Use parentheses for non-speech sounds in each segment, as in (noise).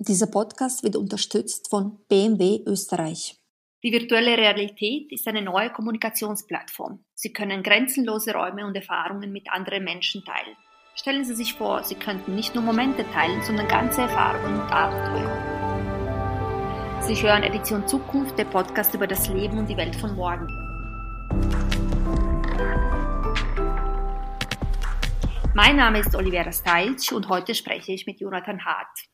Dieser Podcast wird unterstützt von BMW Österreich. Die virtuelle Realität ist eine neue Kommunikationsplattform. Sie können grenzenlose Räume und Erfahrungen mit anderen Menschen teilen. Stellen Sie sich vor, Sie könnten nicht nur Momente teilen, sondern ganze Erfahrungen und Abenteuer. Sie hören Edition Zukunft, der Podcast über das Leben und die Welt von morgen. Mein Name ist Olivera Stajc und heute spreche ich mit Jonathan Hart.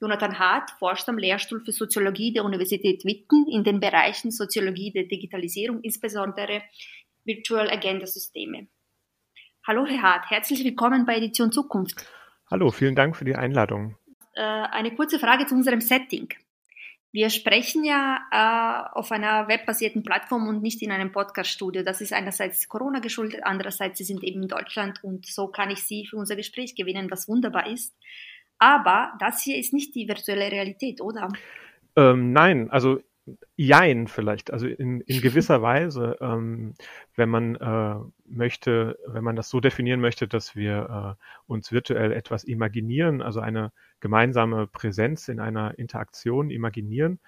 Jonathan Hart forscht am Lehrstuhl für Soziologie der Universität Witten in den Bereichen Soziologie der Digitalisierung, insbesondere Virtual Agenda Systeme. Hallo Herr Hart, herzlich willkommen bei Edition Zukunft. Hallo, vielen Dank für die Einladung. Äh, eine kurze Frage zu unserem Setting. Wir sprechen ja äh, auf einer webbasierten Plattform und nicht in einem Podcast-Studio. Das ist einerseits Corona geschuldet, andererseits Sie sind eben in Deutschland und so kann ich Sie für unser Gespräch gewinnen, was wunderbar ist. Aber das hier ist nicht die virtuelle Realität, oder? Ähm, nein, also Jein vielleicht, also in, in gewisser (laughs) Weise, ähm, wenn man äh, möchte, wenn man das so definieren möchte, dass wir äh, uns virtuell etwas imaginieren, also eine gemeinsame Präsenz in einer Interaktion imaginieren.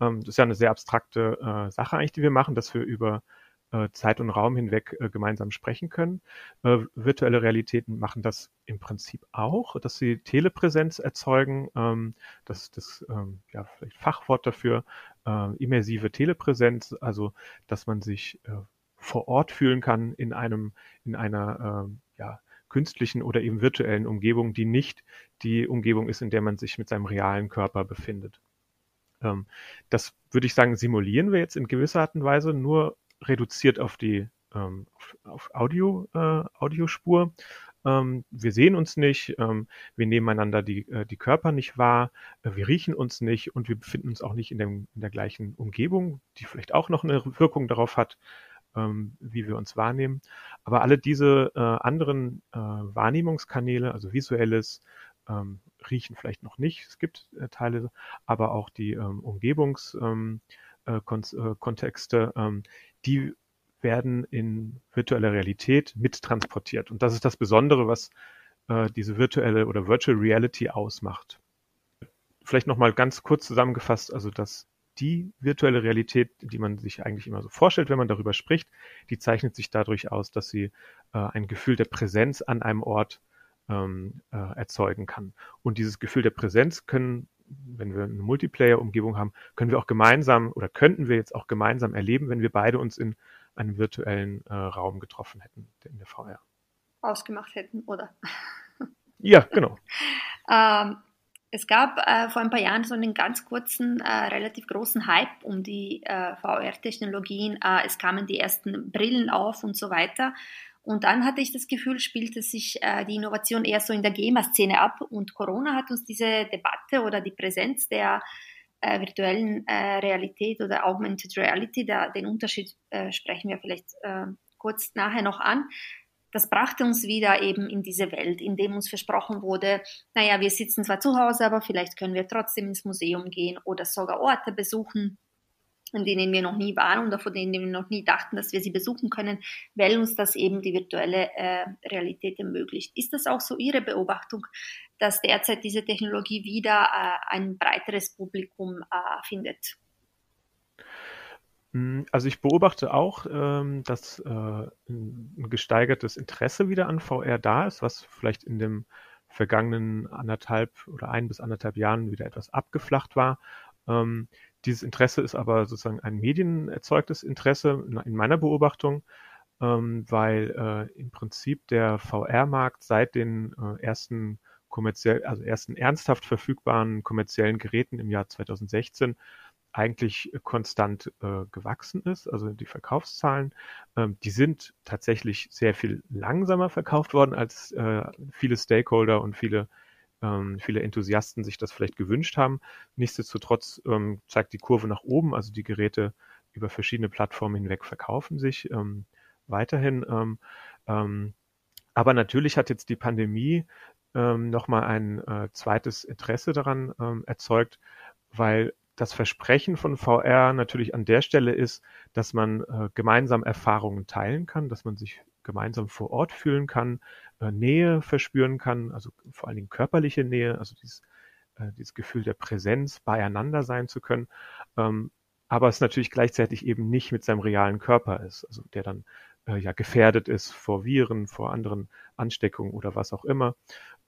Ähm, das ist ja eine sehr abstrakte äh, Sache eigentlich, die wir machen, dass wir über Zeit und Raum hinweg äh, gemeinsam sprechen können. Äh, virtuelle Realitäten machen das im Prinzip auch, dass sie Telepräsenz erzeugen. Ähm, das das ähm, ja, vielleicht Fachwort dafür, äh, immersive Telepräsenz, also dass man sich äh, vor Ort fühlen kann in einem, in einer äh, ja, künstlichen oder eben virtuellen Umgebung, die nicht die Umgebung ist, in der man sich mit seinem realen Körper befindet. Ähm, das würde ich sagen, simulieren wir jetzt in gewisser Art und Weise nur reduziert auf die ähm, auf, Audio, äh, Audiospur. Ähm, wir sehen uns nicht, ähm, wir nehmen einander die, äh, die Körper nicht wahr, äh, wir riechen uns nicht und wir befinden uns auch nicht in, dem, in der gleichen Umgebung, die vielleicht auch noch eine Wirkung darauf hat, ähm, wie wir uns wahrnehmen. Aber alle diese äh, anderen äh, Wahrnehmungskanäle, also visuelles, ähm, Riechen vielleicht noch nicht, es gibt äh, Teile, aber auch die ähm, Umgebungskontexte, ähm, äh, ähm, die werden in virtueller Realität mittransportiert. Und das ist das Besondere, was äh, diese virtuelle oder Virtual Reality ausmacht. Vielleicht nochmal ganz kurz zusammengefasst, also dass die virtuelle Realität, die man sich eigentlich immer so vorstellt, wenn man darüber spricht, die zeichnet sich dadurch aus, dass sie äh, ein Gefühl der Präsenz an einem Ort ähm, äh, erzeugen kann. Und dieses Gefühl der Präsenz können wenn wir eine Multiplayer-Umgebung haben, können wir auch gemeinsam oder könnten wir jetzt auch gemeinsam erleben, wenn wir beide uns in einem virtuellen äh, Raum getroffen hätten, in der VR. Ausgemacht hätten, oder? (laughs) Ja, genau. (laughs) ähm, es gab äh, vor ein paar Jahren so einen ganz kurzen, äh, relativ großen Hype um die äh, VR-Technologien. Äh, es kamen die ersten Brillen auf und so weiter. Und dann hatte ich das Gefühl, spielte sich äh, die Innovation eher so in der GEMA-Szene ab und Corona hat uns diese Debatte oder die Präsenz der äh, virtuellen äh, Realität oder Augmented Reality, da, den Unterschied äh, sprechen wir vielleicht äh, kurz nachher noch an. Das brachte uns wieder eben in diese Welt, in dem uns versprochen wurde, naja, wir sitzen zwar zu Hause, aber vielleicht können wir trotzdem ins Museum gehen oder sogar Orte besuchen, in denen wir noch nie waren oder von denen wir noch nie dachten, dass wir sie besuchen können, weil uns das eben die virtuelle äh, Realität ermöglicht. Ist das auch so Ihre Beobachtung, dass derzeit diese Technologie wieder äh, ein breiteres Publikum äh, findet? Hm, also ich beobachte auch, ähm, dass äh, ein gesteigertes Interesse wieder an VR da ist, was vielleicht in dem vergangenen anderthalb oder ein bis anderthalb Jahren wieder etwas abgeflacht war. Ähm, dieses Interesse ist aber sozusagen ein medienerzeugtes Interesse in meiner Beobachtung, ähm, weil äh, im Prinzip der VR-Markt seit den äh, ersten kommerziell, also ersten ernsthaft verfügbaren kommerziellen Geräten im Jahr 2016 eigentlich konstant äh, gewachsen ist, also die Verkaufszahlen, ähm, die sind tatsächlich sehr viel langsamer verkauft worden, als äh, viele Stakeholder und viele ähm, viele Enthusiasten sich das vielleicht gewünscht haben. Nichtsdestotrotz ähm, zeigt die Kurve nach oben, also die Geräte über verschiedene Plattformen hinweg verkaufen sich ähm, weiterhin. Ähm, ähm, aber natürlich hat jetzt die Pandemie ähm, nochmal ein äh, zweites Interesse daran ähm, erzeugt, weil das Versprechen von VR natürlich an der Stelle ist, dass man äh, gemeinsam Erfahrungen teilen kann, dass man sich gemeinsam vor Ort fühlen kann, Nähe verspüren kann, also vor allen Dingen körperliche Nähe, also dieses äh, dieses Gefühl der Präsenz, beieinander sein zu können, ähm, aber es natürlich gleichzeitig eben nicht mit seinem realen Körper ist, also der dann äh, ja gefährdet ist vor Viren, vor anderen Ansteckungen oder was auch immer.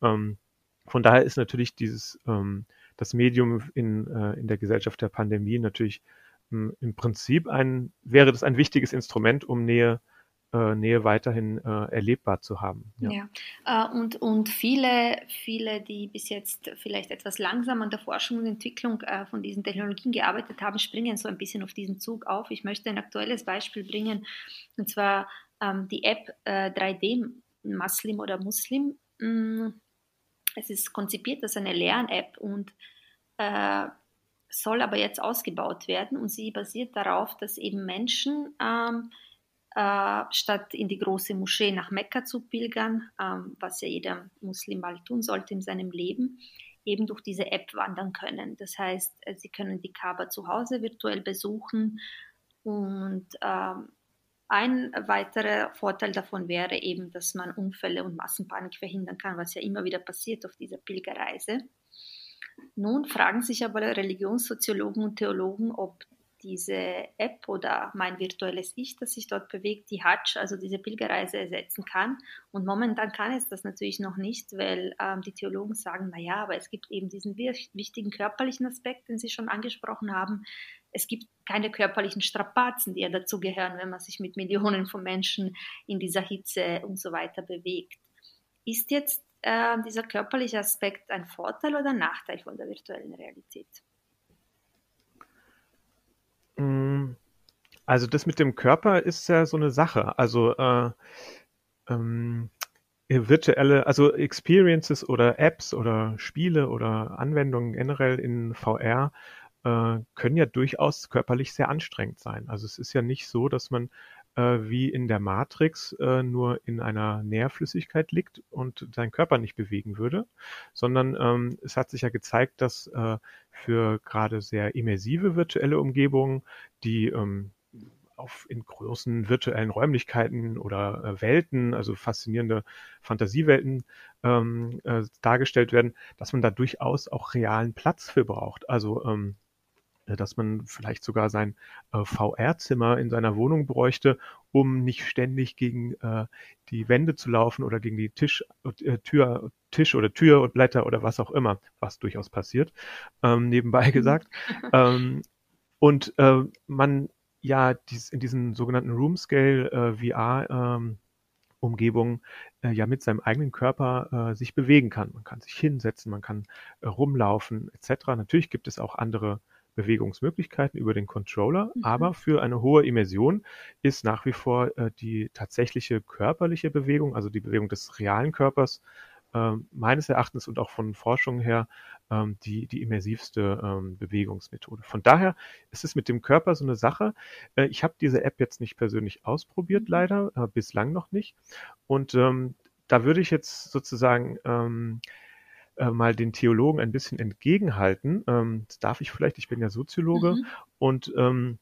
Ähm, von daher ist natürlich dieses ähm, das Medium in, äh, in der Gesellschaft der Pandemie natürlich ähm, im Prinzip ein wäre das ein wichtiges Instrument, um Nähe äh, Nähe weiterhin äh, erlebbar zu haben. Ja, ja. Äh, und, und viele, viele, die bis jetzt vielleicht etwas langsam an der Forschung und Entwicklung äh, von diesen Technologien gearbeitet haben, springen so ein bisschen auf diesen Zug auf. Ich möchte ein aktuelles Beispiel bringen, und zwar ähm, die App 3D äh, Muslim oder Muslim. Mm, es ist konzipiert als eine Lern-App und äh, soll aber jetzt ausgebaut werden und sie basiert darauf, dass eben Menschen ähm, äh, statt in die große Moschee nach Mekka zu pilgern, ähm, was ja jeder Muslim mal tun sollte in seinem Leben, eben durch diese App wandern können. Das heißt, äh, sie können die Kaaba zu Hause virtuell besuchen und ähm, ein weiterer Vorteil davon wäre eben, dass man Unfälle und Massenpanik verhindern kann, was ja immer wieder passiert auf dieser Pilgerreise. Nun fragen sich aber Religionssoziologen und Theologen, ob diese App oder mein virtuelles Ich, das sich dort bewegt, die Hajj, also diese Pilgerreise ersetzen kann. Und momentan kann es das natürlich noch nicht, weil ähm, die Theologen sagen, naja, aber es gibt eben diesen wichtigen körperlichen Aspekt, den Sie schon angesprochen haben. Es gibt keine körperlichen Strapazen, die ja dazugehören, wenn man sich mit Millionen von Menschen in dieser Hitze und so weiter bewegt. Ist jetzt äh, dieser körperliche Aspekt ein Vorteil oder ein Nachteil von der virtuellen Realität? Mm, also das mit dem Körper ist ja so eine Sache. Also äh, ähm, virtuelle, also Experiences oder Apps oder Spiele oder Anwendungen generell in VR äh, können ja durchaus körperlich sehr anstrengend sein. Also es ist ja nicht so, dass man wie in der Matrix äh, nur in einer Nährflüssigkeit liegt und seinen Körper nicht bewegen würde, sondern ähm, es hat sich ja gezeigt, dass äh, für gerade sehr immersive virtuelle Umgebungen, die ähm, auf in großen virtuellen Räumlichkeiten oder äh, Welten, also faszinierende Fantasiewelten ähm, äh, dargestellt werden, dass man da durchaus auch realen Platz für braucht. Also ähm, äh, dass man vielleicht sogar sein äh, VR-Zimmer in seiner Wohnung bräuchte, um nicht ständig gegen äh, die Wände zu laufen oder gegen die Tisch, äh, Tür, Tisch oder Tür und Blätter oder was auch immer, was durchaus passiert, ähm, nebenbei mhm. gesagt. (laughs) ähm, und äh, man ja dies, in diesen sogenannten Room Scale äh, VR ähm, Umgebung äh, ja mit seinem eigenen Körper äh, sich bewegen kann. Man kann sich hinsetzen, man kann äh, rumlaufen etc. Natürlich gibt es auch andere Bewegungsmöglichkeiten über den Controller, mhm. aber für eine hohe Immersion ist nach wie vor äh, die tatsächliche körperliche Bewegung, also die Bewegung des realen Körpers, äh, meines Erachtens und auch von Forschung her ähm, die, die immersivste ähm, Bewegungsmethode. Von daher ist es mit dem Körper so eine Sache. Äh, ich habe diese App jetzt nicht persönlich ausprobiert, mhm. leider, äh, bislang noch nicht. Und ähm, da würde ich jetzt sozusagen ähm, äh, mal den Theologen ein bisschen entgegenhalten. Ähm, das darf ich vielleicht, ich bin ja Soziologe mhm. und ähm,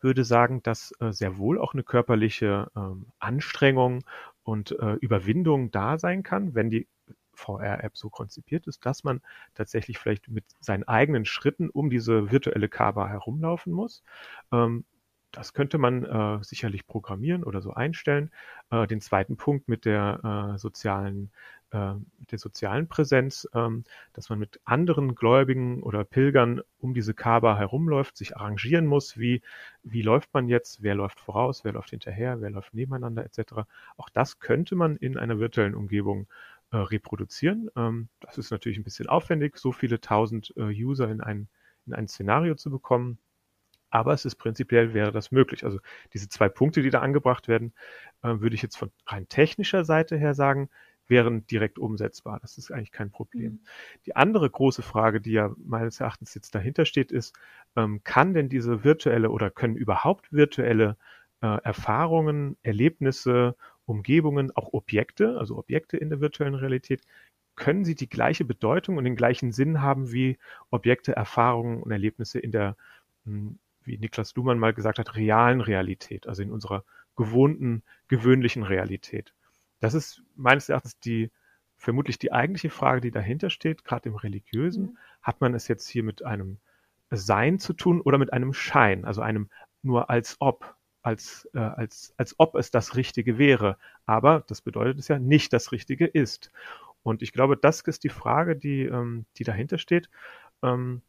würde sagen, dass äh, sehr wohl auch eine körperliche ähm, Anstrengung und äh, Überwindung da sein kann, wenn die VR-App so konzipiert ist, dass man tatsächlich vielleicht mit seinen eigenen Schritten um diese virtuelle Kaaba herumlaufen muss. Ähm, das könnte man äh, sicherlich programmieren oder so einstellen. Äh, den zweiten Punkt mit der äh, sozialen äh, der sozialen Präsenz, ähm, dass man mit anderen Gläubigen oder Pilgern um diese Kaaba herumläuft, sich arrangieren muss, wie, wie läuft man jetzt, wer läuft voraus, wer läuft hinterher, wer läuft nebeneinander etc. Auch das könnte man in einer virtuellen Umgebung äh, reproduzieren. Ähm, das ist natürlich ein bisschen aufwendig, so viele tausend äh, User in ein, in ein Szenario zu bekommen. Aber es ist prinzipiell wäre das möglich. Also diese zwei Punkte, die da angebracht werden, äh, würde ich jetzt von rein technischer Seite her sagen, wären direkt umsetzbar. Das ist eigentlich kein Problem. Mhm. Die andere große Frage, die ja meines Erachtens jetzt dahinter steht, ist, ähm, kann denn diese virtuelle oder können überhaupt virtuelle äh, Erfahrungen, Erlebnisse, Umgebungen, auch Objekte, also Objekte in der virtuellen Realität, können sie die gleiche Bedeutung und den gleichen Sinn haben wie Objekte, Erfahrungen und Erlebnisse in der, hm, wie Niklas Luhmann mal gesagt hat, realen Realität, also in unserer gewohnten, gewöhnlichen Realität. Das ist meines Erachtens die vermutlich die eigentliche Frage, die dahinter steht, gerade im Religiösen, mhm. hat man es jetzt hier mit einem Sein zu tun oder mit einem Schein, also einem nur als ob, als, äh, als, als ob es das Richtige wäre. Aber das bedeutet es ja nicht das Richtige ist. Und ich glaube, das ist die Frage, die, ähm, die dahinter steht. Ähm,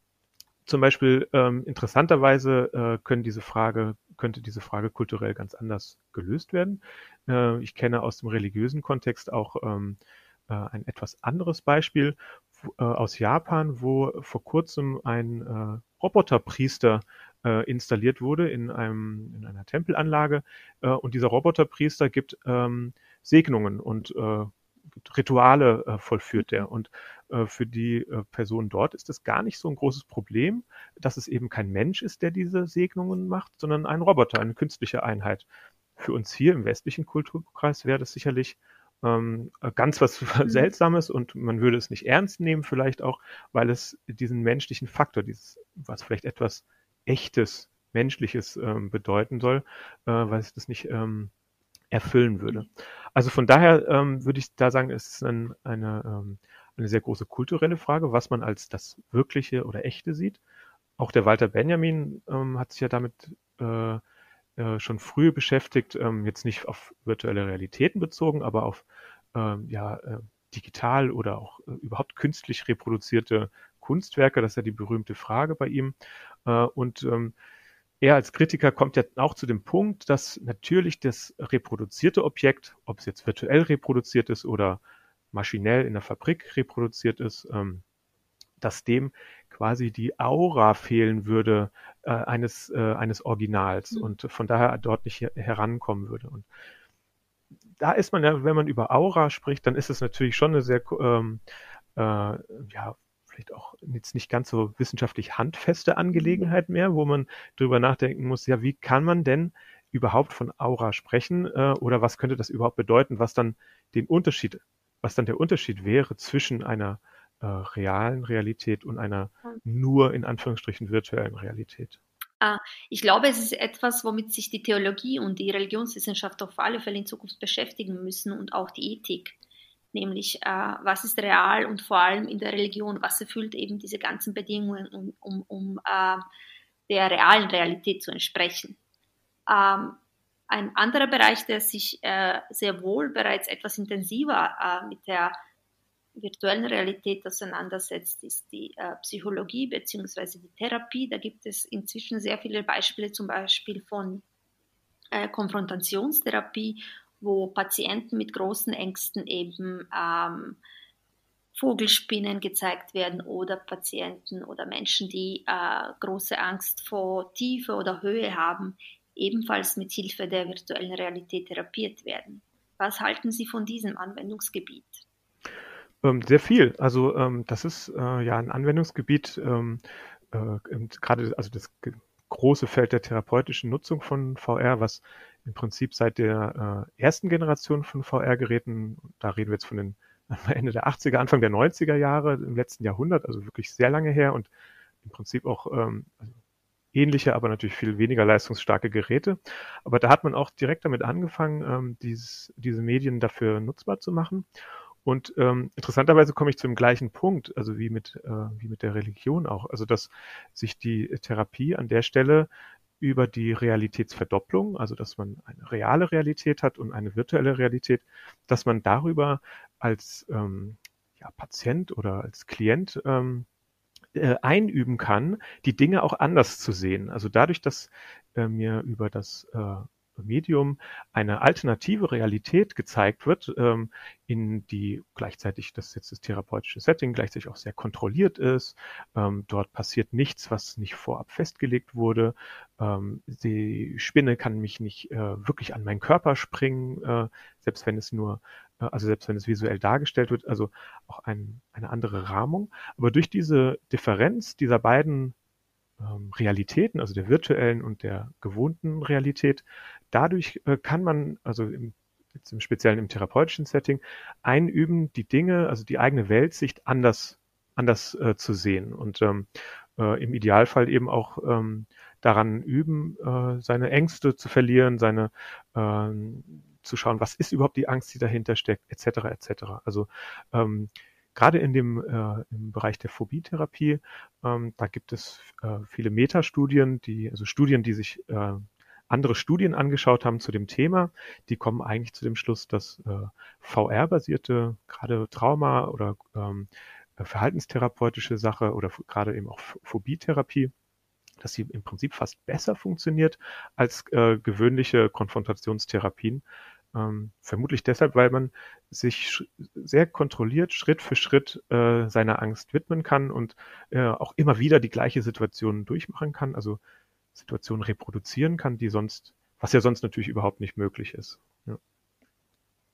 zum Beispiel ähm, interessanterweise äh, können diese Frage, könnte diese Frage kulturell ganz anders gelöst werden. Äh, ich kenne aus dem religiösen Kontext auch ähm, äh, ein etwas anderes Beispiel äh, aus Japan, wo vor kurzem ein äh, Roboterpriester äh, installiert wurde in einem in einer Tempelanlage und dieser Roboterpriester gibt ähm, Segnungen und Rituale äh, vollführt er. Und äh, für die äh, Person dort ist es gar nicht so ein großes Problem, dass es eben kein Mensch ist, der diese Segnungen macht, sondern ein Roboter, eine künstliche Einheit. Für uns hier im westlichen Kulturkreis wäre das sicherlich ähm, ganz was (laughs) mhm. Seltsames und man würde es nicht ernst nehmen, vielleicht auch, weil es diesen menschlichen Faktor, dieses, was vielleicht etwas Echtes, Menschliches ähm, bedeuten soll, äh, weil es das nicht ähm, erfüllen würde. Also von daher ähm, würde ich da sagen, es ist ein, eine, ähm, eine sehr große kulturelle Frage, was man als das Wirkliche oder Echte sieht. Auch der Walter Benjamin ähm, hat sich ja damit äh, äh, schon früh beschäftigt, ähm, jetzt nicht auf virtuelle Realitäten bezogen, aber auf ähm, ja, äh, digital oder auch äh, überhaupt künstlich reproduzierte Kunstwerke. Das ist ja die berühmte Frage bei ihm. Äh, und ähm, er als Kritiker kommt ja auch zu dem Punkt, dass natürlich das reproduzierte Objekt, ob es jetzt virtuell reproduziert ist oder maschinell in der Fabrik reproduziert ist, ähm, dass dem quasi die Aura fehlen würde äh, eines, äh, eines Originals mhm. und von daher dort nicht her herankommen würde. Und da ist man ja, wenn man über Aura spricht, dann ist es natürlich schon eine sehr ähm, äh, ja, vielleicht auch jetzt nicht ganz so wissenschaftlich handfeste Angelegenheit mehr, wo man darüber nachdenken muss, ja, wie kann man denn überhaupt von Aura sprechen äh, oder was könnte das überhaupt bedeuten, was dann den Unterschied, was dann der Unterschied wäre zwischen einer äh, realen Realität und einer nur in Anführungsstrichen virtuellen Realität. Ah, ich glaube, es ist etwas, womit sich die Theologie und die Religionswissenschaft auf alle Fälle in Zukunft beschäftigen müssen und auch die Ethik nämlich äh, was ist real und vor allem in der Religion, was erfüllt eben diese ganzen Bedingungen, um, um, um äh, der realen Realität zu entsprechen. Ähm, ein anderer Bereich, der sich äh, sehr wohl bereits etwas intensiver äh, mit der virtuellen Realität auseinandersetzt, ist die äh, Psychologie bzw. die Therapie. Da gibt es inzwischen sehr viele Beispiele, zum Beispiel von äh, Konfrontationstherapie wo Patienten mit großen Ängsten eben ähm, Vogelspinnen gezeigt werden oder Patienten oder Menschen, die äh, große Angst vor Tiefe oder Höhe haben, ebenfalls mit Hilfe der virtuellen Realität therapiert werden. Was halten Sie von diesem Anwendungsgebiet? Ähm, sehr viel. Also ähm, das ist äh, ja ein Anwendungsgebiet, ähm, äh, gerade also das große Feld der therapeutischen Nutzung von VR, was im Prinzip seit der äh, ersten Generation von VR-Geräten, da reden wir jetzt von den (laughs) Ende der 80er, Anfang der 90er Jahre im letzten Jahrhundert, also wirklich sehr lange her und im Prinzip auch ähm, also ähnliche, aber natürlich viel weniger leistungsstarke Geräte. Aber da hat man auch direkt damit angefangen, ähm, dieses, diese Medien dafür nutzbar zu machen. Und ähm, interessanterweise komme ich zu dem gleichen Punkt, also wie mit, äh, wie mit der Religion auch. Also dass sich die Therapie an der Stelle über die Realitätsverdopplung, also dass man eine reale Realität hat und eine virtuelle Realität, dass man darüber als ähm, ja, Patient oder als Klient ähm, äh, einüben kann, die Dinge auch anders zu sehen. Also dadurch, dass äh, mir über das äh, Medium eine alternative Realität gezeigt wird, ähm, in die gleichzeitig, das jetzt das therapeutische Setting, gleichzeitig auch sehr kontrolliert ist. Ähm, dort passiert nichts, was nicht vorab festgelegt wurde. Ähm, die Spinne kann mich nicht äh, wirklich an meinen Körper springen, äh, selbst wenn es nur äh, also selbst wenn es visuell dargestellt wird, also auch ein, eine andere Rahmung. Aber durch diese Differenz dieser beiden ähm, Realitäten, also der virtuellen und der gewohnten Realität. Dadurch äh, kann man, also im, jetzt im Speziellen im therapeutischen Setting, einüben, die Dinge, also die eigene Weltsicht anders, anders äh, zu sehen und ähm, äh, im Idealfall eben auch ähm, daran üben, äh, seine Ängste zu verlieren, seine, äh, zu schauen, was ist überhaupt die Angst, die dahinter steckt, etc. etc. Also ähm, gerade in dem äh, im Bereich der Phobietherapie, ähm, da gibt es äh, viele Metastudien, die also Studien, die sich äh, andere Studien angeschaut haben zu dem Thema, die kommen eigentlich zu dem Schluss, dass äh, VR-basierte, gerade Trauma oder ähm, verhaltenstherapeutische Sache oder gerade eben auch Phobietherapie, dass sie im Prinzip fast besser funktioniert als äh, gewöhnliche Konfrontationstherapien. Ähm, vermutlich deshalb, weil man sich sehr kontrolliert Schritt für Schritt äh, seiner Angst widmen kann und äh, auch immer wieder die gleiche Situation durchmachen kann, also Situationen reproduzieren kann, die sonst, was ja sonst natürlich überhaupt nicht möglich ist. Ja.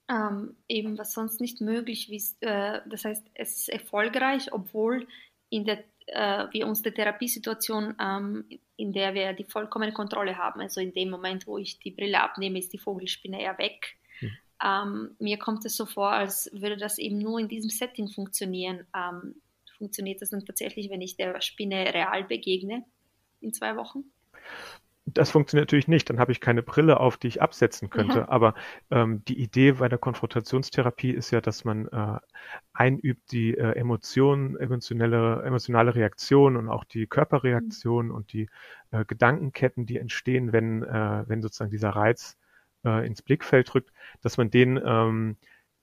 Ähm, eben was sonst nicht möglich ist. Äh, das heißt, es ist erfolgreich, obwohl in der äh, wir unsere Therapiesituation, ähm, in der wir die vollkommene Kontrolle haben. Also in dem Moment, wo ich die Brille abnehme, ist die Vogelspinne eher weg. Hm. Ähm, mir kommt es so vor, als würde das eben nur in diesem Setting funktionieren. Ähm, funktioniert das dann tatsächlich, wenn ich der Spinne real begegne in zwei Wochen? Das funktioniert natürlich nicht. Dann habe ich keine Brille auf, die ich absetzen könnte. Ja. Aber ähm, die Idee bei der Konfrontationstherapie ist ja, dass man äh, einübt die äh, Emotionen, emotionelle, emotionale Reaktion und auch die Körperreaktion mhm. und die äh, Gedankenketten, die entstehen, wenn, äh, wenn sozusagen dieser Reiz äh, ins Blickfeld rückt, dass man den ähm,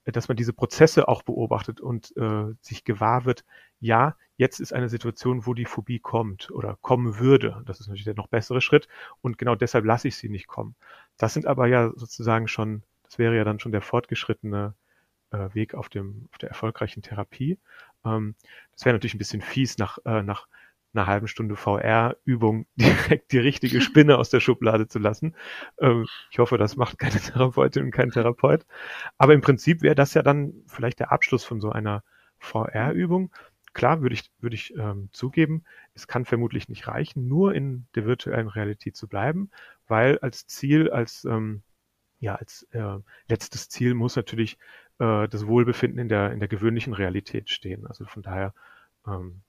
dass man diese Prozesse auch beobachtet und äh, sich gewahr wird, ja, jetzt ist eine Situation, wo die Phobie kommt oder kommen würde. Das ist natürlich der noch bessere Schritt und genau deshalb lasse ich sie nicht kommen. Das sind aber ja sozusagen schon, das wäre ja dann schon der fortgeschrittene äh, Weg auf dem auf der erfolgreichen Therapie. Ähm, das wäre natürlich ein bisschen fies nach äh, nach einer halben Stunde VR-Übung (laughs) direkt die richtige Spinne aus der Schublade zu lassen. Ähm, ich hoffe, das macht keine Therapeutin und kein Therapeut. Aber im Prinzip wäre das ja dann vielleicht der Abschluss von so einer VR-Übung. Klar, würde ich, würde ich ähm, zugeben, es kann vermutlich nicht reichen, nur in der virtuellen Realität zu bleiben, weil als Ziel, als ähm, ja, als äh, letztes Ziel muss natürlich äh, das Wohlbefinden in der in der gewöhnlichen Realität stehen. Also von daher ähm,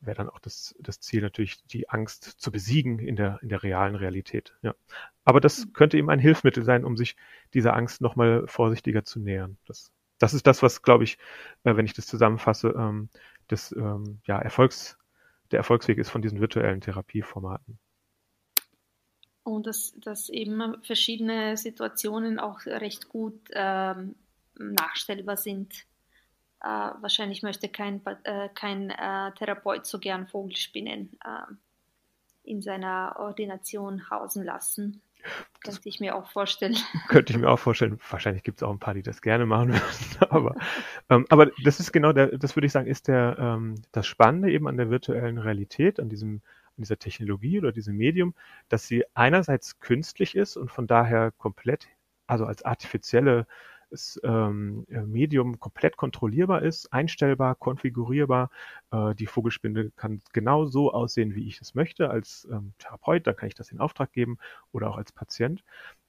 wäre dann auch das, das Ziel natürlich, die Angst zu besiegen in der, in der realen Realität. Ja. Aber das mhm. könnte eben ein Hilfsmittel sein, um sich dieser Angst nochmal vorsichtiger zu nähern. Das, das ist das, was, glaube ich, äh, wenn ich das zusammenfasse, ähm, das ähm, ja, Erfolgs, der Erfolgsweg ist von diesen virtuellen Therapieformaten. Und dass, dass eben verschiedene Situationen auch recht gut ähm, nachstellbar sind äh, wahrscheinlich möchte kein, äh, kein äh, Therapeut so gern Vogelspinnen äh, in seiner Ordination hausen lassen. Das könnte ich mir auch vorstellen. (laughs) Könnte ich mir auch vorstellen. Wahrscheinlich gibt es auch ein paar, die das gerne machen würden. (laughs) aber, ähm, aber das ist genau der, das würde ich sagen, ist der, ähm, das Spannende eben an der virtuellen Realität, an diesem, an dieser Technologie oder diesem Medium, dass sie einerseits künstlich ist und von daher komplett, also als artifizielle das ähm, äh, Medium komplett kontrollierbar ist, einstellbar, konfigurierbar. Äh, die Vogelspinne kann genau so aussehen, wie ich es möchte. Als ähm, Therapeut, da kann ich das in Auftrag geben oder auch als Patient,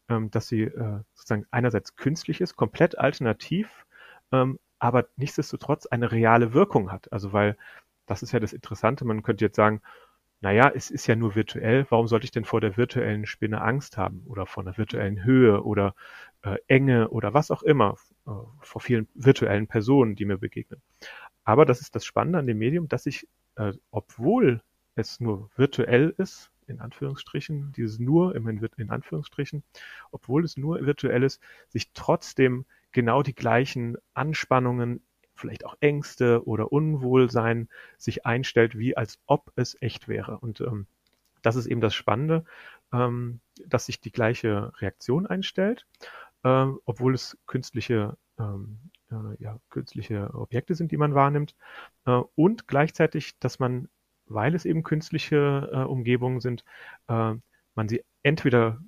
ähm, dass sie äh, sozusagen einerseits künstlich ist, komplett alternativ, ähm, aber nichtsdestotrotz eine reale Wirkung hat. Also weil das ist ja das Interessante. Man könnte jetzt sagen, naja, es ist ja nur virtuell, warum sollte ich denn vor der virtuellen Spinne Angst haben oder vor einer virtuellen Höhe oder äh, Enge oder was auch immer, äh, vor vielen virtuellen Personen, die mir begegnen. Aber das ist das Spannende an dem Medium, dass ich, äh, obwohl es nur virtuell ist, in Anführungsstrichen, dieses nur in Anführungsstrichen, obwohl es nur virtuell ist, sich trotzdem genau die gleichen Anspannungen, vielleicht auch Ängste oder Unwohlsein sich einstellt, wie als ob es echt wäre. Und ähm, das ist eben das Spannende, ähm, dass sich die gleiche Reaktion einstellt äh, obwohl es künstliche, ähm, äh, ja, künstliche Objekte sind, die man wahrnimmt. Äh, und gleichzeitig, dass man, weil es eben künstliche äh, Umgebungen sind, äh, man sie entweder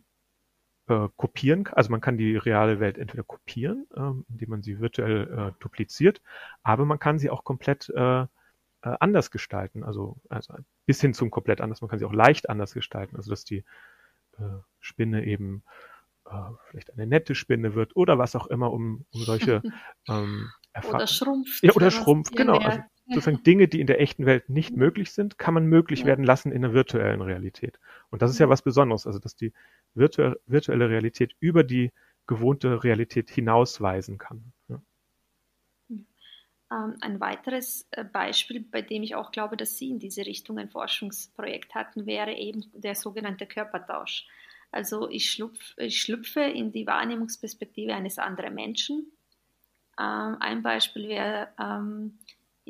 äh, kopieren also man kann die reale Welt entweder kopieren, ähm, indem man sie virtuell dupliziert, aber man kann sie auch komplett anders gestalten, also, also bis hin zum komplett anders. Man kann sie auch leicht anders gestalten, also dass die Spinne eben äh, vielleicht eine nette Spinne wird oder was auch immer, um, um solche (laughs) ähm, Oder schrumpft. Ja, oder schrumpft, genau. Also (laughs) sozusagen Dinge, die in der echten Welt nicht möglich sind, kann man möglich werden lassen in der virtuellen Realität. Und das ist ja was Besonderes, also dass die virtu virtuelle Realität über die gewohnte Realität hinausweisen kann. Ja. Ähm, ein weiteres äh, Beispiel, bei dem ich auch glaube, dass Sie in diese Richtung ein Forschungsprojekt hatten, wäre eben der sogenannte Körpertausch. Also ich, schlupf, ich schlüpfe in die Wahrnehmungsperspektive eines anderen Menschen. Ähm, ein Beispiel wäre, ähm,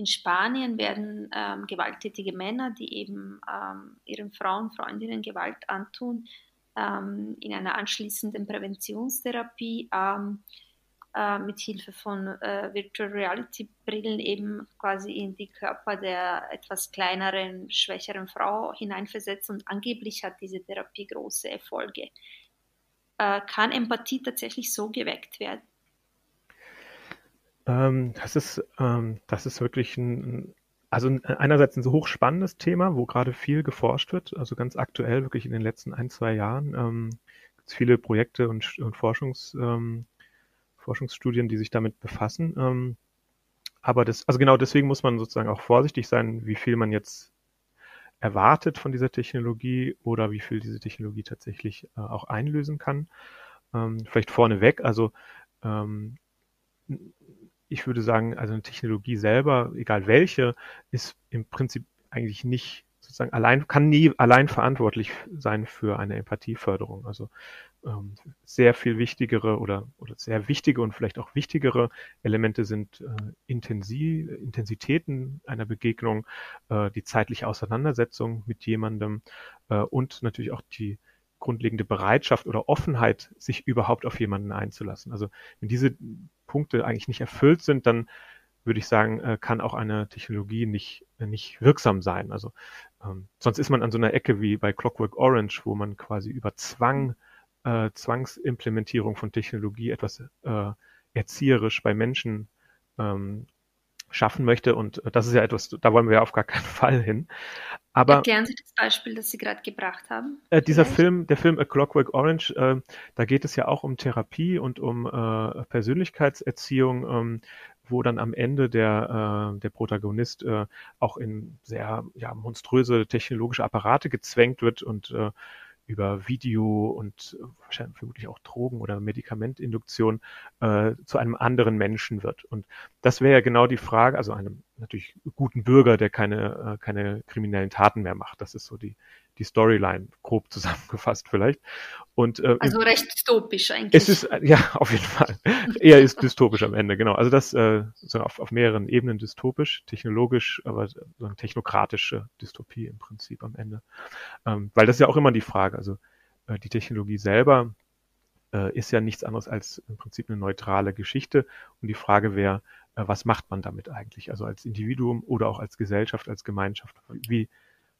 in Spanien werden ähm, gewalttätige Männer, die eben ähm, ihren Frauen, Freundinnen Gewalt antun, ähm, in einer anschließenden Präventionstherapie äh, mit Hilfe von äh, Virtual Reality Brillen eben quasi in die Körper der etwas kleineren, schwächeren Frau hineinversetzt und angeblich hat diese Therapie große Erfolge. Äh, kann Empathie tatsächlich so geweckt werden? Ähm, das ist, ähm, das ist wirklich ein, also einerseits ein so hochspannendes Thema, wo gerade viel geforscht wird, also ganz aktuell wirklich in den letzten ein, zwei Jahren. Ähm, gibt viele Projekte und, und Forschungs, ähm, Forschungsstudien, die sich damit befassen. Ähm, aber das, also genau deswegen muss man sozusagen auch vorsichtig sein, wie viel man jetzt erwartet von dieser Technologie oder wie viel diese Technologie tatsächlich äh, auch einlösen kann. Ähm, vielleicht vorneweg, also ähm, ich würde sagen, also eine Technologie selber, egal welche, ist im Prinzip eigentlich nicht sozusagen allein, kann nie allein verantwortlich sein für eine Empathieförderung. Also ähm, sehr viel wichtigere oder, oder sehr wichtige und vielleicht auch wichtigere Elemente sind äh, Intensi Intensitäten einer Begegnung, äh, die zeitliche Auseinandersetzung mit jemandem äh, und natürlich auch die grundlegende Bereitschaft oder Offenheit, sich überhaupt auf jemanden einzulassen. Also wenn diese Punkte eigentlich nicht erfüllt sind, dann würde ich sagen, äh, kann auch eine Technologie nicht, äh, nicht wirksam sein. Also ähm, sonst ist man an so einer Ecke wie bei Clockwork Orange, wo man quasi über Zwang, äh, Zwangsimplementierung von Technologie etwas äh, erzieherisch bei Menschen ähm, schaffen möchte. Und das ist ja etwas, da wollen wir ja auf gar keinen (laughs) Fall hin. Aber erklären Sie das Beispiel, das Sie gerade gebracht haben. Äh, dieser Film, der Film A Clockwork Orange, äh, da geht es ja auch um Therapie und um äh, Persönlichkeitserziehung, ähm, wo dann am Ende der, äh, der Protagonist äh, auch in sehr ja, monströse technologische Apparate gezwängt wird und äh, über Video und wahrscheinlich vermutlich auch Drogen- oder Medikamentinduktion äh, zu einem anderen Menschen wird. Und das wäre ja genau die Frage, also einem natürlich guten Bürger, der keine, äh, keine kriminellen Taten mehr macht. Das ist so die, die Storyline, grob (laughs) zusammengefasst vielleicht. Und, äh, also recht dystopisch eigentlich. Es ist, ja, (laughs) auf jeden Fall. Eher ist dystopisch am Ende, genau. Also das äh, so auf, auf mehreren Ebenen dystopisch, technologisch, aber so eine technokratische Dystopie im Prinzip am Ende. Ähm, weil das ist ja auch immer die Frage, also äh, die Technologie selber äh, ist ja nichts anderes als im Prinzip eine neutrale Geschichte. Und die Frage wäre, äh, was macht man damit eigentlich? Also als Individuum oder auch als Gesellschaft, als Gemeinschaft? Wie,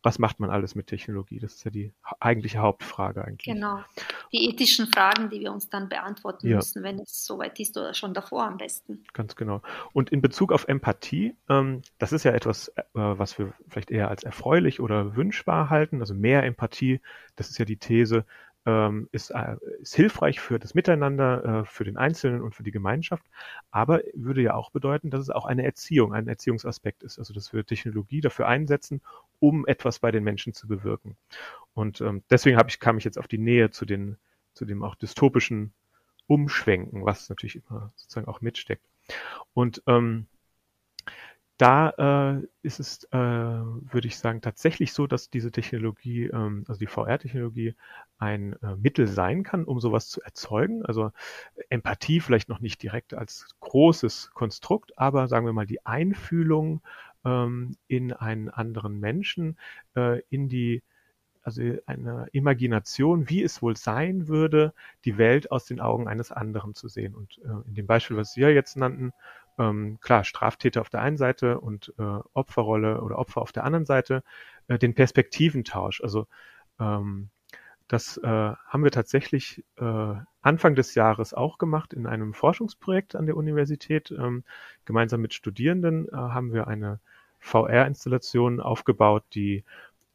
was macht man alles mit Technologie? Das ist ja die eigentliche Hauptfrage eigentlich. Genau. Die ethischen Fragen, die wir uns dann beantworten ja. müssen, wenn es soweit ist oder schon davor am besten. Ganz genau. Und in Bezug auf Empathie, ähm, das ist ja etwas, äh, was wir vielleicht eher als erfreulich oder wünschbar halten. Also mehr Empathie, das ist ja die These, ähm, ist, äh, ist hilfreich für das Miteinander, äh, für den Einzelnen und für die Gemeinschaft, aber würde ja auch bedeuten, dass es auch eine Erziehung, ein Erziehungsaspekt ist, also dass wir Technologie dafür einsetzen, um etwas bei den Menschen zu bewirken. Und ähm, deswegen ich, kam ich jetzt auf die Nähe zu den, zu dem auch dystopischen Umschwenken, was natürlich immer sozusagen auch mitsteckt. Und ähm, da äh, ist es, äh, würde ich sagen, tatsächlich so, dass diese Technologie, ähm, also die VR-Technologie, ein äh, Mittel sein kann, um sowas zu erzeugen. Also Empathie vielleicht noch nicht direkt als großes Konstrukt, aber sagen wir mal die Einfühlung ähm, in einen anderen Menschen, äh, in die also eine Imagination, wie es wohl sein würde, die Welt aus den Augen eines anderen zu sehen. Und äh, in dem Beispiel, was Sie ja jetzt nannten, ähm, klar, Straftäter auf der einen Seite und äh, Opferrolle oder Opfer auf der anderen Seite, äh, den Perspektiventausch. Also ähm, das äh, haben wir tatsächlich äh, Anfang des Jahres auch gemacht in einem Forschungsprojekt an der Universität. Ähm, gemeinsam mit Studierenden äh, haben wir eine VR-Installation aufgebaut, die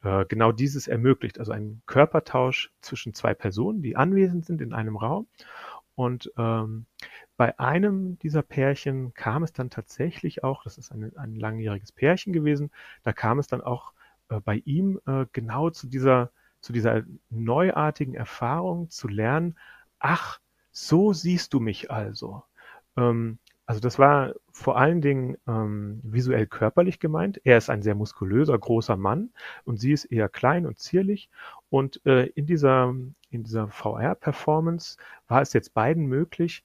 äh, genau dieses ermöglicht, also einen Körpertausch zwischen zwei Personen, die anwesend sind in einem Raum. Und ähm, bei einem dieser Pärchen kam es dann tatsächlich auch, das ist ein, ein langjähriges Pärchen gewesen, da kam es dann auch äh, bei ihm äh, genau zu dieser, zu dieser neuartigen Erfahrung zu lernen, ach, so siehst du mich also. Ähm, also das war vor allen Dingen ähm, visuell körperlich gemeint. Er ist ein sehr muskulöser, großer Mann und sie ist eher klein und zierlich. Und äh, in dieser, in dieser VR-Performance war es jetzt beiden möglich,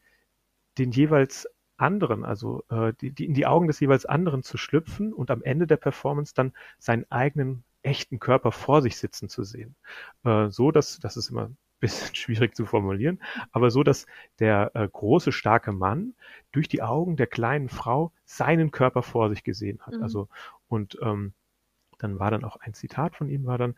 den jeweils anderen, also äh, die, die in die Augen des jeweils anderen zu schlüpfen und am Ende der Performance dann seinen eigenen echten Körper vor sich sitzen zu sehen. Äh, so, dass, das ist immer (laughs) ein bisschen schwierig zu formulieren, aber so, dass der äh, große, starke Mann durch die Augen der kleinen Frau seinen Körper vor sich gesehen hat. Mhm. Also, und ähm, dann war dann auch ein Zitat von ihm, war dann,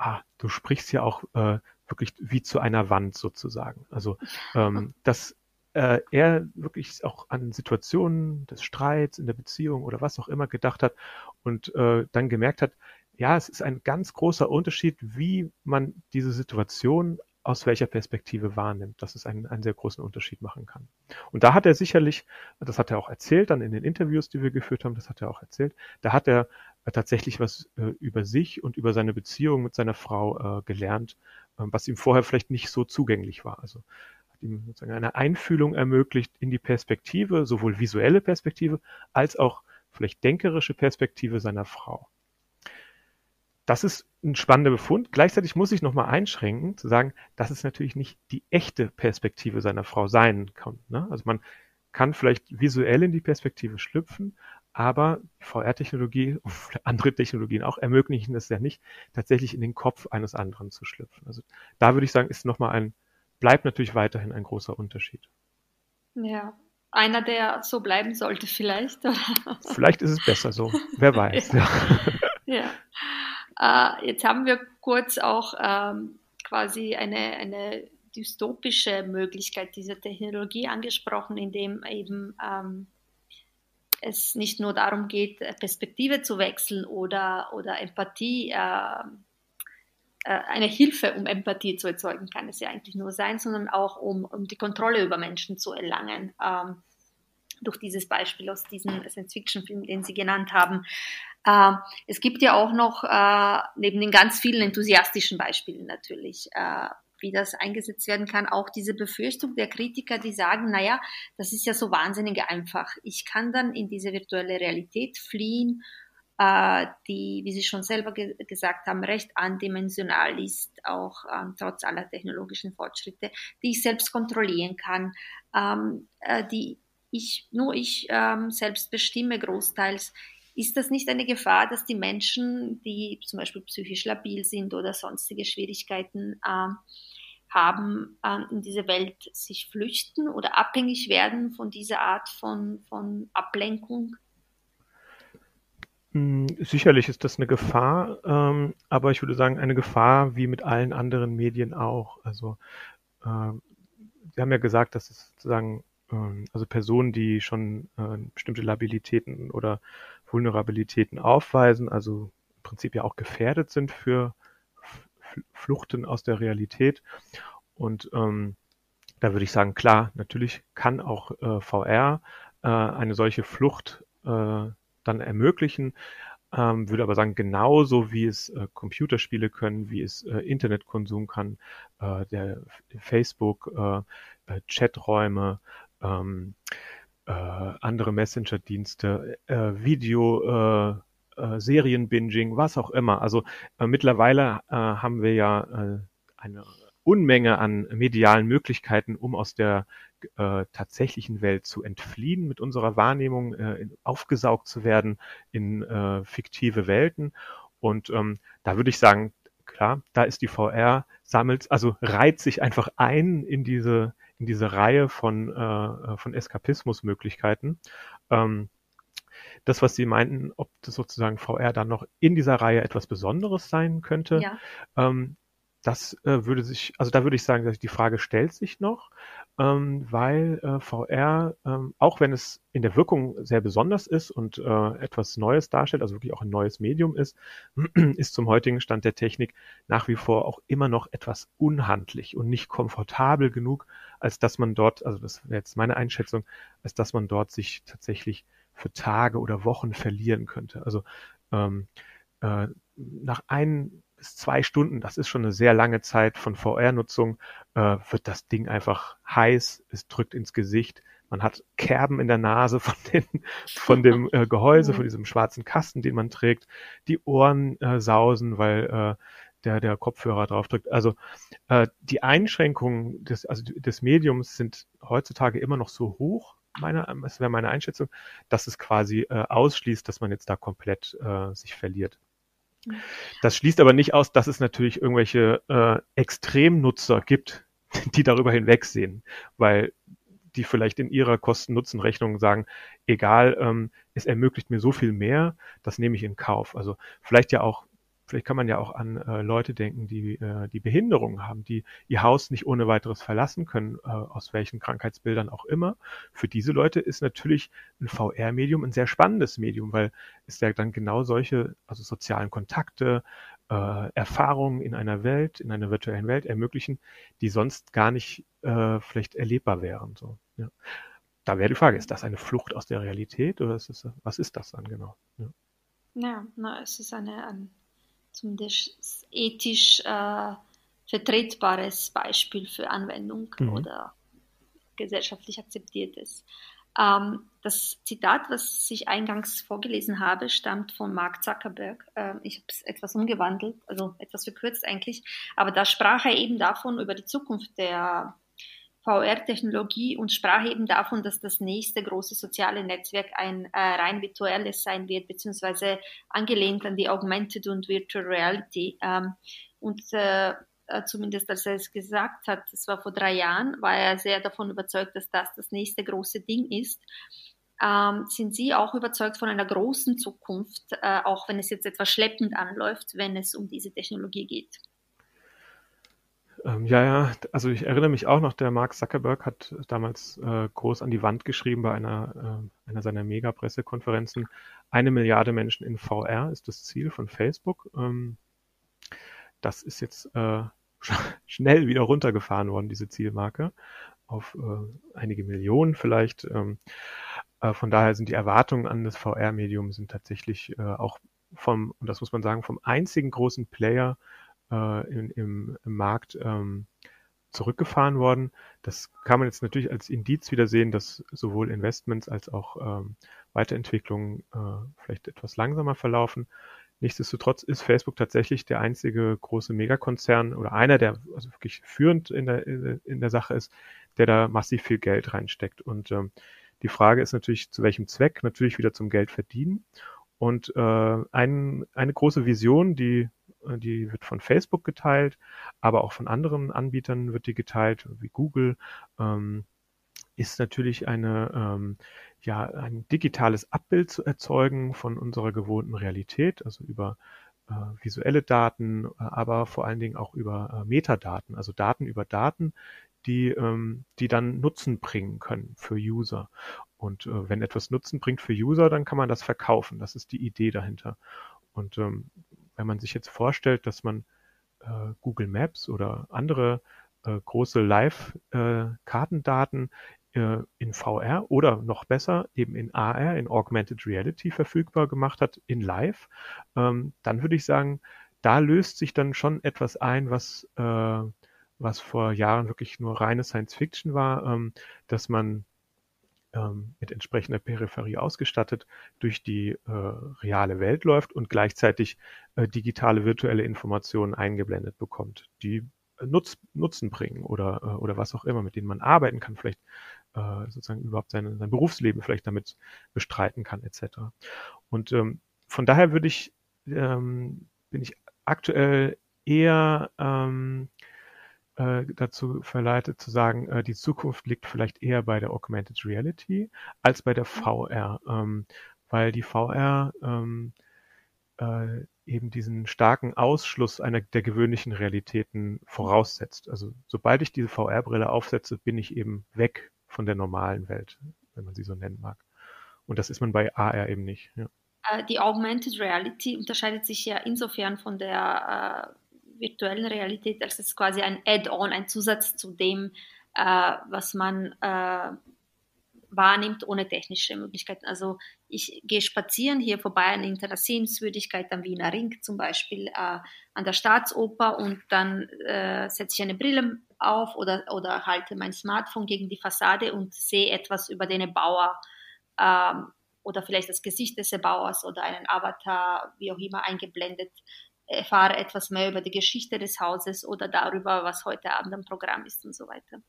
ah, du sprichst ja auch äh, wirklich wie zu einer Wand sozusagen. Also ähm, das äh, er wirklich auch an Situationen des Streits in der Beziehung oder was auch immer gedacht hat und äh, dann gemerkt hat, ja, es ist ein ganz großer Unterschied, wie man diese Situation aus welcher Perspektive wahrnimmt, dass es einen, einen sehr großen Unterschied machen kann. Und da hat er sicherlich, das hat er auch erzählt dann in den Interviews, die wir geführt haben, das hat er auch erzählt, da hat er tatsächlich was äh, über sich und über seine Beziehung mit seiner Frau äh, gelernt, äh, was ihm vorher vielleicht nicht so zugänglich war. Also ihm sozusagen eine Einfühlung ermöglicht in die Perspektive, sowohl visuelle Perspektive als auch vielleicht denkerische Perspektive seiner Frau. Das ist ein spannender Befund. Gleichzeitig muss ich nochmal einschränken, zu sagen, dass es natürlich nicht die echte Perspektive seiner Frau sein kann. Ne? Also man kann vielleicht visuell in die Perspektive schlüpfen, aber VR-Technologie und (laughs) andere Technologien auch ermöglichen es ja nicht, tatsächlich in den Kopf eines anderen zu schlüpfen. Also da würde ich sagen, ist nochmal ein bleibt natürlich weiterhin ein großer Unterschied. Ja, einer, der so bleiben sollte vielleicht. (laughs) Oder? Vielleicht ist es besser so, wer (laughs) weiß. ja. ja. Äh, jetzt haben wir kurz auch ähm, quasi eine, eine dystopische Möglichkeit dieser Technologie angesprochen, indem eben ähm, es nicht nur darum geht, Perspektive zu wechseln oder, oder Empathie äh, äh, eine Hilfe, um Empathie zu erzeugen, kann es ja eigentlich nur sein, sondern auch um, um die Kontrolle über Menschen zu erlangen. Ähm, durch dieses Beispiel aus diesem Science-Fiction-Film, den Sie genannt haben. Äh, es gibt ja auch noch, äh, neben den ganz vielen enthusiastischen Beispielen natürlich, äh, wie das eingesetzt werden kann, auch diese Befürchtung der Kritiker, die sagen, naja, das ist ja so wahnsinnig einfach. Ich kann dann in diese virtuelle Realität fliehen äh, die, wie Sie schon selber ge gesagt haben, recht andimensional ist, auch ähm, trotz aller technologischen Fortschritte, die ich selbst kontrollieren kann, ähm, äh, die ich, nur ich ähm, selbst bestimme großteils. Ist das nicht eine Gefahr, dass die Menschen, die zum Beispiel psychisch labil sind oder sonstige Schwierigkeiten äh, haben, in diese Welt sich flüchten oder abhängig werden von dieser Art von, von Ablenkung? Hm, sicherlich ist das eine Gefahr, ähm, aber ich würde sagen, eine Gefahr wie mit allen anderen Medien auch. Also äh, Sie haben ja gesagt, dass es sozusagen äh, also Personen, die schon äh, bestimmte Labilitäten oder Vulnerabilitäten aufweisen, also im Prinzip ja auch gefährdet sind für Fluchten aus der Realität. Und ähm, da würde ich sagen, klar, natürlich kann auch äh, VR äh, eine solche Flucht äh, dann ermöglichen. Ähm, würde aber sagen, genauso wie es äh, Computerspiele können, wie es äh, Internetkonsum kann, äh, der Facebook, äh, äh, Chaträume, ähm, äh, andere Messenger-Dienste, Video, Serienbinging, was auch immer. Also mittlerweile haben wir ja eine Unmenge an medialen Möglichkeiten, um aus der äh, tatsächlichen Welt zu entfliehen, mit unserer Wahrnehmung äh, aufgesaugt zu werden in äh, fiktive Welten. Und ähm, da würde ich sagen, klar, da ist die VR, sammelt, also reiht sich einfach ein in diese, in diese Reihe von, äh, von Eskapismusmöglichkeiten. Ähm, das, was Sie meinten, ob das sozusagen VR dann noch in dieser Reihe etwas Besonderes sein könnte, ja. ähm, das äh, würde sich, also da würde ich sagen, dass die Frage stellt sich noch, ähm, weil äh, VR, ähm, auch wenn es in der Wirkung sehr besonders ist und äh, etwas Neues darstellt, also wirklich auch ein neues Medium ist, (clears throat) ist zum heutigen Stand der Technik nach wie vor auch immer noch etwas unhandlich und nicht komfortabel genug, als dass man dort, also das wäre jetzt meine Einschätzung, als dass man dort sich tatsächlich für Tage oder Wochen verlieren könnte. Also ähm, äh, nach ein bis zwei Stunden, das ist schon eine sehr lange Zeit von VR-Nutzung, äh, wird das Ding einfach heiß, es drückt ins Gesicht, man hat Kerben in der Nase von, den, von dem (laughs) äh, Gehäuse, von diesem schwarzen Kasten, den man trägt. Die Ohren äh, sausen, weil äh, der, der Kopfhörer draufdrückt. Also äh, die Einschränkungen des, also des Mediums sind heutzutage immer noch so hoch, meine, das wäre meine Einschätzung, dass es quasi äh, ausschließt, dass man jetzt da komplett äh, sich verliert. Das schließt aber nicht aus, dass es natürlich irgendwelche äh, Extremnutzer gibt, (laughs) die darüber hinwegsehen, weil die vielleicht in ihrer Kosten-Nutzen-Rechnung sagen, egal, ähm, es ermöglicht mir so viel mehr, das nehme ich in Kauf. Also vielleicht ja auch, vielleicht kann man ja auch an äh, Leute denken, die äh, die Behinderungen haben, die ihr Haus nicht ohne weiteres verlassen können, äh, aus welchen Krankheitsbildern auch immer. Für diese Leute ist natürlich ein VR-Medium ein sehr spannendes Medium, weil es ja dann genau solche, also sozialen Kontakte, äh, Erfahrungen in einer Welt, in einer virtuellen Welt ermöglichen, die sonst gar nicht äh, vielleicht erlebbar wären. So, ja. Da wäre die Frage, ist das eine Flucht aus der Realität oder ist es, was ist das dann genau? Ja, ja na, es ist eine, ein zumindest ethisch äh, vertretbares Beispiel für Anwendung mhm. oder gesellschaftlich akzeptiertes. Ähm, das Zitat, was ich eingangs vorgelesen habe, stammt von Mark Zuckerberg. Ähm, ich habe es etwas umgewandelt, also etwas verkürzt eigentlich, aber da sprach er eben davon über die Zukunft der VR-Technologie und sprach eben davon, dass das nächste große soziale Netzwerk ein äh, rein virtuelles sein wird, beziehungsweise angelehnt an die Augmented und Virtual Reality. Ähm, und äh, äh, zumindest als er es gesagt hat, das war vor drei Jahren, war er sehr davon überzeugt, dass das das nächste große Ding ist. Ähm, sind Sie auch überzeugt von einer großen Zukunft, äh, auch wenn es jetzt etwas schleppend anläuft, wenn es um diese Technologie geht? Ähm, ja, ja, also ich erinnere mich auch noch, der Mark Zuckerberg hat damals äh, groß an die Wand geschrieben bei einer, äh, einer seiner Mega-Pressekonferenzen. Eine Milliarde Menschen in VR ist das Ziel von Facebook. Ähm, das ist jetzt äh, (laughs) schnell wieder runtergefahren worden, diese Zielmarke, auf äh, einige Millionen vielleicht. Ähm, äh, von daher sind die Erwartungen an das VR-Medium sind tatsächlich äh, auch vom, und das muss man sagen, vom einzigen großen Player äh, in, im, im Markt ähm, zurückgefahren worden. Das kann man jetzt natürlich als Indiz wieder sehen, dass sowohl Investments als auch ähm, Weiterentwicklungen äh, vielleicht etwas langsamer verlaufen. Nichtsdestotrotz ist Facebook tatsächlich der einzige große Megakonzern oder einer, der also wirklich führend in der, in der Sache ist, der da massiv viel Geld reinsteckt. Und ähm, die Frage ist natürlich, zu welchem Zweck? Natürlich wieder zum Geld verdienen. Und äh, ein, eine große Vision, die, die wird von Facebook geteilt, aber auch von anderen Anbietern wird die geteilt, wie Google, ähm, ist natürlich eine ähm, ja, ein digitales Abbild zu erzeugen von unserer gewohnten Realität, also über äh, visuelle Daten, äh, aber vor allen Dingen auch über äh, Metadaten, also Daten über Daten, die, ähm, die dann Nutzen bringen können für User. Und äh, wenn etwas Nutzen bringt für User, dann kann man das verkaufen. Das ist die Idee dahinter. Und ähm, wenn man sich jetzt vorstellt, dass man äh, Google Maps oder andere äh, große Live-Kartendaten äh, in VR oder noch besser eben in AR, in Augmented Reality verfügbar gemacht hat, in Live, ähm, dann würde ich sagen, da löst sich dann schon etwas ein, was, äh, was vor Jahren wirklich nur reine Science Fiction war, ähm, dass man mit entsprechender Peripherie ausgestattet durch die äh, reale Welt läuft und gleichzeitig äh, digitale virtuelle Informationen eingeblendet bekommt, die Nutz, Nutzen bringen oder, äh, oder was auch immer, mit denen man arbeiten kann, vielleicht äh, sozusagen überhaupt seine, sein Berufsleben vielleicht damit bestreiten kann, etc. Und ähm, von daher würde ich, ähm, bin ich aktuell eher ähm, äh, dazu verleitet zu sagen, äh, die Zukunft liegt vielleicht eher bei der Augmented Reality als bei der VR, ähm, weil die VR ähm, äh, eben diesen starken Ausschluss einer der gewöhnlichen Realitäten voraussetzt. Also sobald ich diese VR-Brille aufsetze, bin ich eben weg von der normalen Welt, wenn man sie so nennen mag. Und das ist man bei AR eben nicht. Ja. Äh, die Augmented Reality unterscheidet sich ja insofern von der äh, virtuellen Realität, als es quasi ein Add-on, ein Zusatz zu dem, äh, was man äh, wahrnimmt ohne technische Möglichkeiten. Also ich gehe spazieren hier vorbei an irgendeiner Sehenswürdigkeit am Wiener Ring zum Beispiel äh, an der Staatsoper und dann äh, setze ich eine Brille auf oder, oder halte mein Smartphone gegen die Fassade und sehe etwas über den Bauer ähm, oder vielleicht das Gesicht des Bauers oder einen Avatar, wie auch immer, eingeblendet erfahre etwas mehr über die Geschichte des Hauses oder darüber, was heute Abend am Programm ist und so weiter.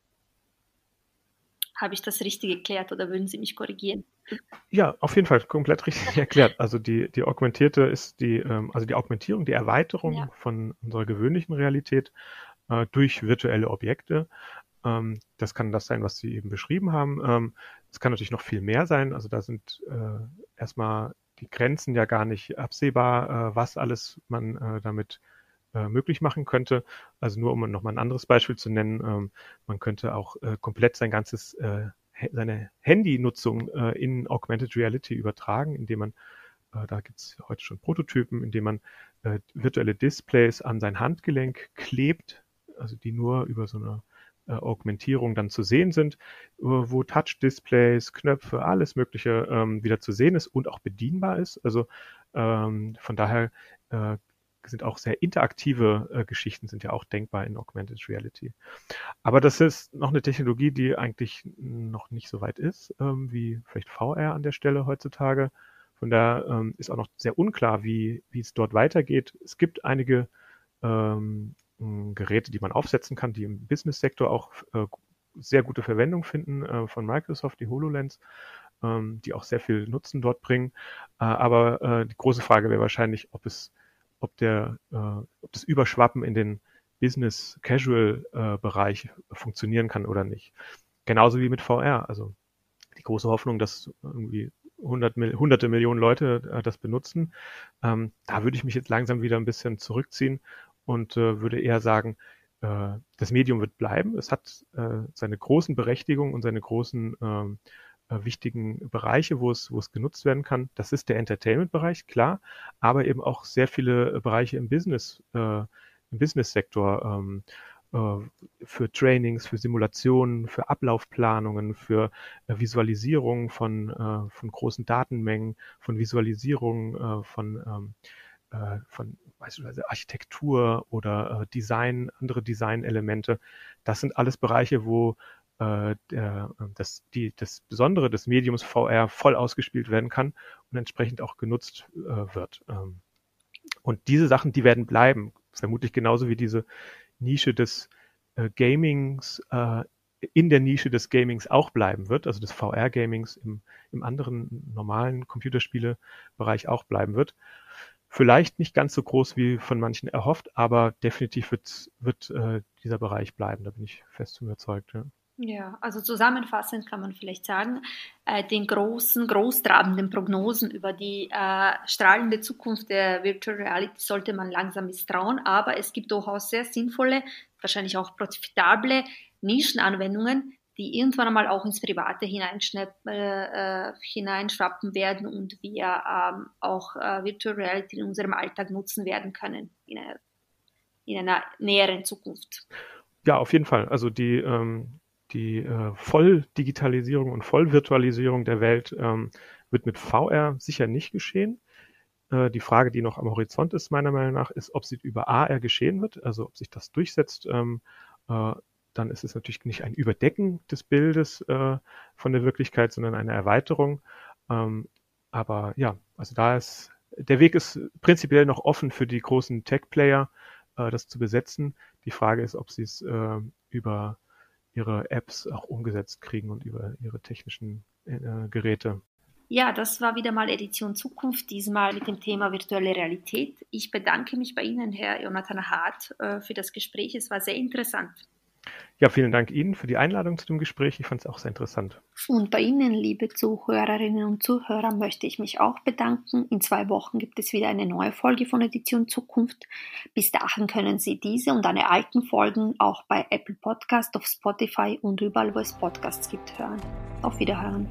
Habe ich das richtig erklärt oder würden Sie mich korrigieren? Ja, auf jeden Fall komplett richtig (laughs) erklärt. Also die, die augmentierte ist die, ähm, also die Augmentierung, die Erweiterung ja. von unserer gewöhnlichen Realität äh, durch virtuelle Objekte. Ähm, das kann das sein, was Sie eben beschrieben haben. Ähm, es kann natürlich noch viel mehr sein. Also da sind äh, erstmal die Grenzen ja gar nicht absehbar, äh, was alles man äh, damit äh, möglich machen könnte. Also nur um noch mal ein anderes Beispiel zu nennen, ähm, man könnte auch äh, komplett sein ganzes äh, seine Handynutzung äh, in Augmented Reality übertragen, indem man äh, da gibt es heute schon Prototypen, indem man äh, virtuelle Displays an sein Handgelenk klebt, also die nur über so eine Augmentierung dann zu sehen sind, äh, wo Touch-Displays, Knöpfe, alles Mögliche ähm, wieder zu sehen ist und auch bedienbar ist. Also ähm, von daher äh, sind auch sehr interaktive äh, Geschichten sind ja auch denkbar in Augmented Reality. Aber das ist noch eine Technologie, die eigentlich noch nicht so weit ist, ähm, wie vielleicht VR an der Stelle heutzutage. Von daher ähm, ist auch noch sehr unklar, wie, wie es dort weitergeht. Es gibt einige ähm, Geräte, die man aufsetzen kann, die im Business-Sektor auch äh, sehr gute Verwendung finden äh, von Microsoft, die HoloLens, ähm, die auch sehr viel Nutzen dort bringen. Äh, aber äh, die große Frage wäre wahrscheinlich, ob es, ob der, äh, ob das Überschwappen in den Business-Casual-Bereich funktionieren kann oder nicht. Genauso wie mit VR. Also die große Hoffnung, dass irgendwie hundert, hunderte Millionen Leute das benutzen. Ähm, da würde ich mich jetzt langsam wieder ein bisschen zurückziehen und äh, würde eher sagen, äh, das Medium wird bleiben. Es hat äh, seine großen Berechtigungen und seine großen ähm, äh, wichtigen Bereiche, wo es, wo es genutzt werden kann. Das ist der Entertainment-Bereich, klar, aber eben auch sehr viele Bereiche im Business, äh, im Business-Sektor. Ähm, äh, für Trainings, für Simulationen, für Ablaufplanungen, für äh, Visualisierung von, äh, von großen Datenmengen, von Visualisierung von, ähm, von beispielsweise Architektur oder Design, andere Designelemente. Das sind alles Bereiche, wo der, das, die, das Besondere des Mediums VR voll ausgespielt werden kann und entsprechend auch genutzt wird. Ähm. Und diese Sachen, die werden bleiben, vermutlich genauso wie diese Nische des äh, Gamings äh, in der Nische des Gamings auch bleiben wird, also des VR-Gamings im, im anderen normalen Computerspiele-Bereich auch bleiben wird. Vielleicht nicht ganz so groß wie von manchen erhofft, aber definitiv wird, wird äh, dieser Bereich bleiben, da bin ich fest überzeugt. Ja. Ja, also zusammenfassend kann man vielleicht sagen, äh, den großen, großtrabenden Prognosen über die äh, strahlende Zukunft der Virtual Reality sollte man langsam misstrauen, aber es gibt durchaus sehr sinnvolle, wahrscheinlich auch profitable Nischenanwendungen, die irgendwann einmal auch ins Private äh, äh, hineinschwappen werden und wir ähm, auch äh, Virtual Reality in unserem Alltag nutzen werden können in einer, in einer näheren Zukunft. Ja, auf jeden Fall. Also die ähm, die äh, Volldigitalisierung und Vollvirtualisierung der Welt ähm, wird mit VR sicher nicht geschehen. Äh, die Frage, die noch am Horizont ist, meiner Meinung nach, ist, ob sie über AR geschehen wird, also ob sich das durchsetzt. Ähm, äh, dann ist es natürlich nicht ein Überdecken des Bildes äh, von der Wirklichkeit, sondern eine Erweiterung. Ähm, aber ja, also da ist der Weg ist prinzipiell noch offen für die großen Tech-Player, äh, das zu besetzen. Die Frage ist, ob sie es äh, über ihre Apps auch umgesetzt kriegen und über ihre technischen äh, Geräte. Ja, das war wieder mal Edition Zukunft, diesmal mit dem Thema virtuelle Realität. Ich bedanke mich bei Ihnen, Herr Jonathan Hart, äh, für das Gespräch. Es war sehr interessant. Ja, vielen Dank Ihnen für die Einladung zu dem Gespräch. Ich fand es auch sehr interessant. Und bei Ihnen, liebe Zuhörerinnen und Zuhörer, möchte ich mich auch bedanken. In zwei Wochen gibt es wieder eine neue Folge von Edition Zukunft. Bis dahin können Sie diese und eine alten Folgen auch bei Apple Podcast, auf Spotify und überall, wo es Podcasts gibt, hören. Auf Wiederhören.